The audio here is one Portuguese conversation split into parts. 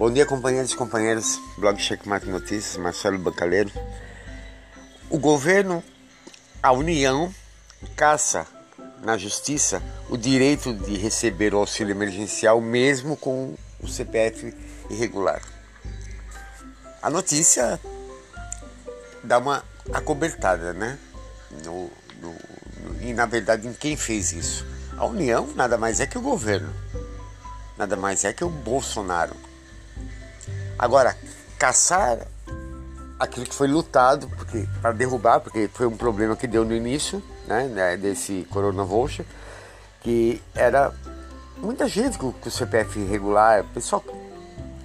Bom dia, companheiros e companheiras. Blog Checkmate Notícias, Marcelo Bancaleiro. O governo, a União, caça na justiça o direito de receber o auxílio emergencial mesmo com o CPF irregular. A notícia dá uma acobertada, né? No, no, no, e na verdade, em quem fez isso? A União nada mais é que o governo, nada mais é que o Bolsonaro Agora, caçar aquilo que foi lutado porque, para derrubar, porque foi um problema que deu no início né, né desse Corona Voucher, que era muita gente com, com CPF irregular, pessoal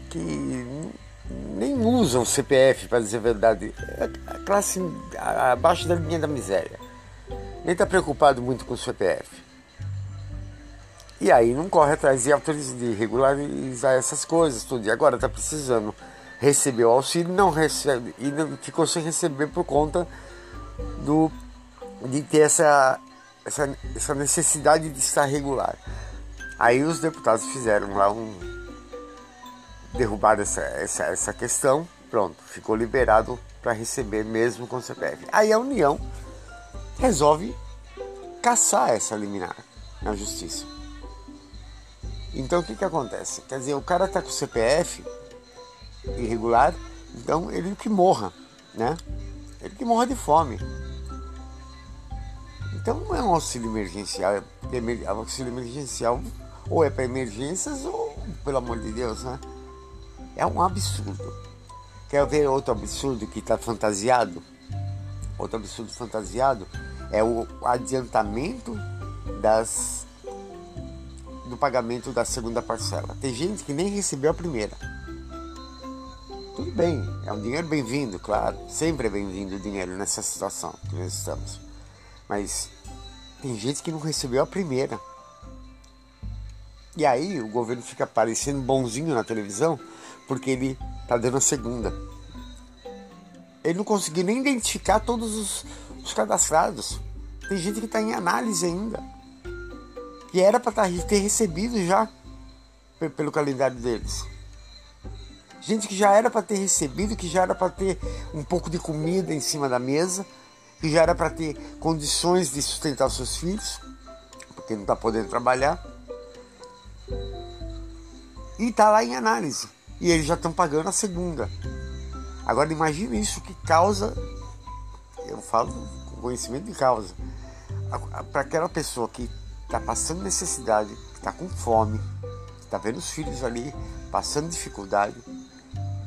que nem usam o CPF, para dizer a verdade, é a classe abaixo da linha da miséria. Nem está preocupado muito com o CPF. E aí não corre atrás de de regularizar essas coisas, tudo. E agora está precisando receber o auxílio, não recebe e não, ficou sem receber por conta do de ter essa, essa, essa necessidade de estar regular. Aí os deputados fizeram lá um derrubar essa, essa, essa questão, pronto, ficou liberado para receber mesmo com o CPF. Aí a União resolve caçar essa liminar na justiça. Então o que, que acontece? Quer dizer, o cara está com CPF irregular, então ele que morra, né? Ele que morra de fome. Então não é um auxílio emergencial, é auxílio emergencial ou é para emergências ou, pelo amor de Deus, né? É um absurdo. Quer ver outro absurdo que está fantasiado? Outro absurdo fantasiado é o adiantamento das do pagamento da segunda parcela. Tem gente que nem recebeu a primeira. Tudo bem, é um dinheiro bem-vindo, claro. Sempre é bem-vindo o dinheiro nessa situação que nós estamos. Mas tem gente que não recebeu a primeira. E aí o governo fica parecendo bonzinho na televisão porque ele tá dando a segunda. Ele não conseguiu nem identificar todos os, os cadastrados. Tem gente que está em análise ainda que era para ter recebido já pelo calendário deles. Gente que já era para ter recebido, que já era para ter um pouco de comida em cima da mesa, que já era para ter condições de sustentar seus filhos, porque não está podendo trabalhar. E está lá em análise. E eles já estão pagando a segunda. Agora imagine isso que causa, eu falo com conhecimento de causa, para aquela pessoa que está passando necessidade, que está com fome, está vendo os filhos ali passando dificuldade,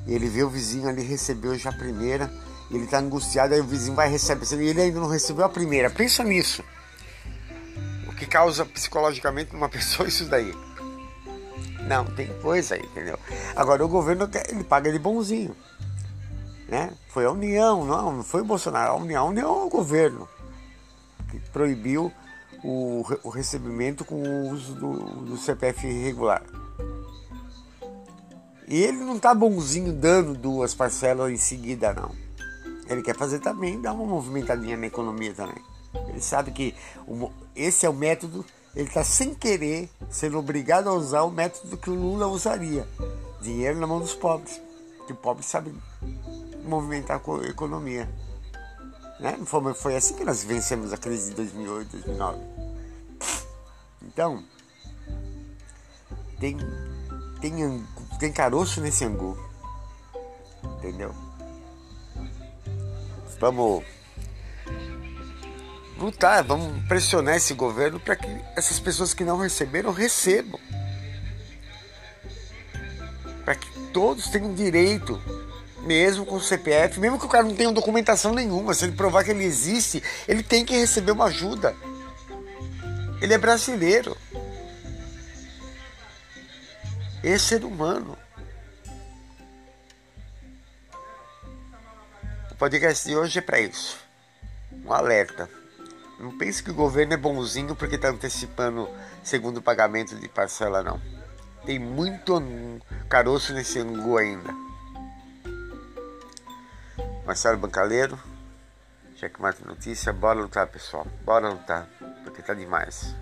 ele vê o vizinho ali recebeu já a primeira, ele está angustiado, aí o vizinho vai receber, e ele ainda não recebeu a primeira. Pensa nisso. O que causa psicologicamente numa pessoa isso daí? Não, tem coisa aí, entendeu? Agora o governo ele paga de bonzinho. Né? Foi a União, não, não foi o Bolsonaro, a União, a União é o governo que proibiu o, o recebimento com o uso do, do CPF irregular. E ele não está bonzinho dando duas parcelas em seguida, não. Ele quer fazer também, dar uma movimentadinha na economia também. Ele sabe que o, esse é o método, ele está sem querer, sendo obrigado a usar o método que o Lula usaria. Dinheiro na mão dos pobres. Que o pobre sabe movimentar a economia. Né? Foi, foi assim que nós vencemos a crise de 2008, 2009. Então, tem, tem, tem caroço nesse angu. Entendeu? Vamos lutar, vamos pressionar esse governo para que essas pessoas que não receberam recebam. Para que todos tenham direito mesmo com o CPF, mesmo que o cara não tenha documentação nenhuma, se ele provar que ele existe, ele tem que receber uma ajuda. Ele é brasileiro. é ser humano. O podcast de hoje é para isso. Um alerta. Não pense que o governo é bonzinho porque está antecipando segundo pagamento de parcela, não. Tem muito caroço nesse angu ainda. Marcelo Bancaleiro, Checkmate Notícia, bora lutar pessoal, bora lutar, porque tá demais.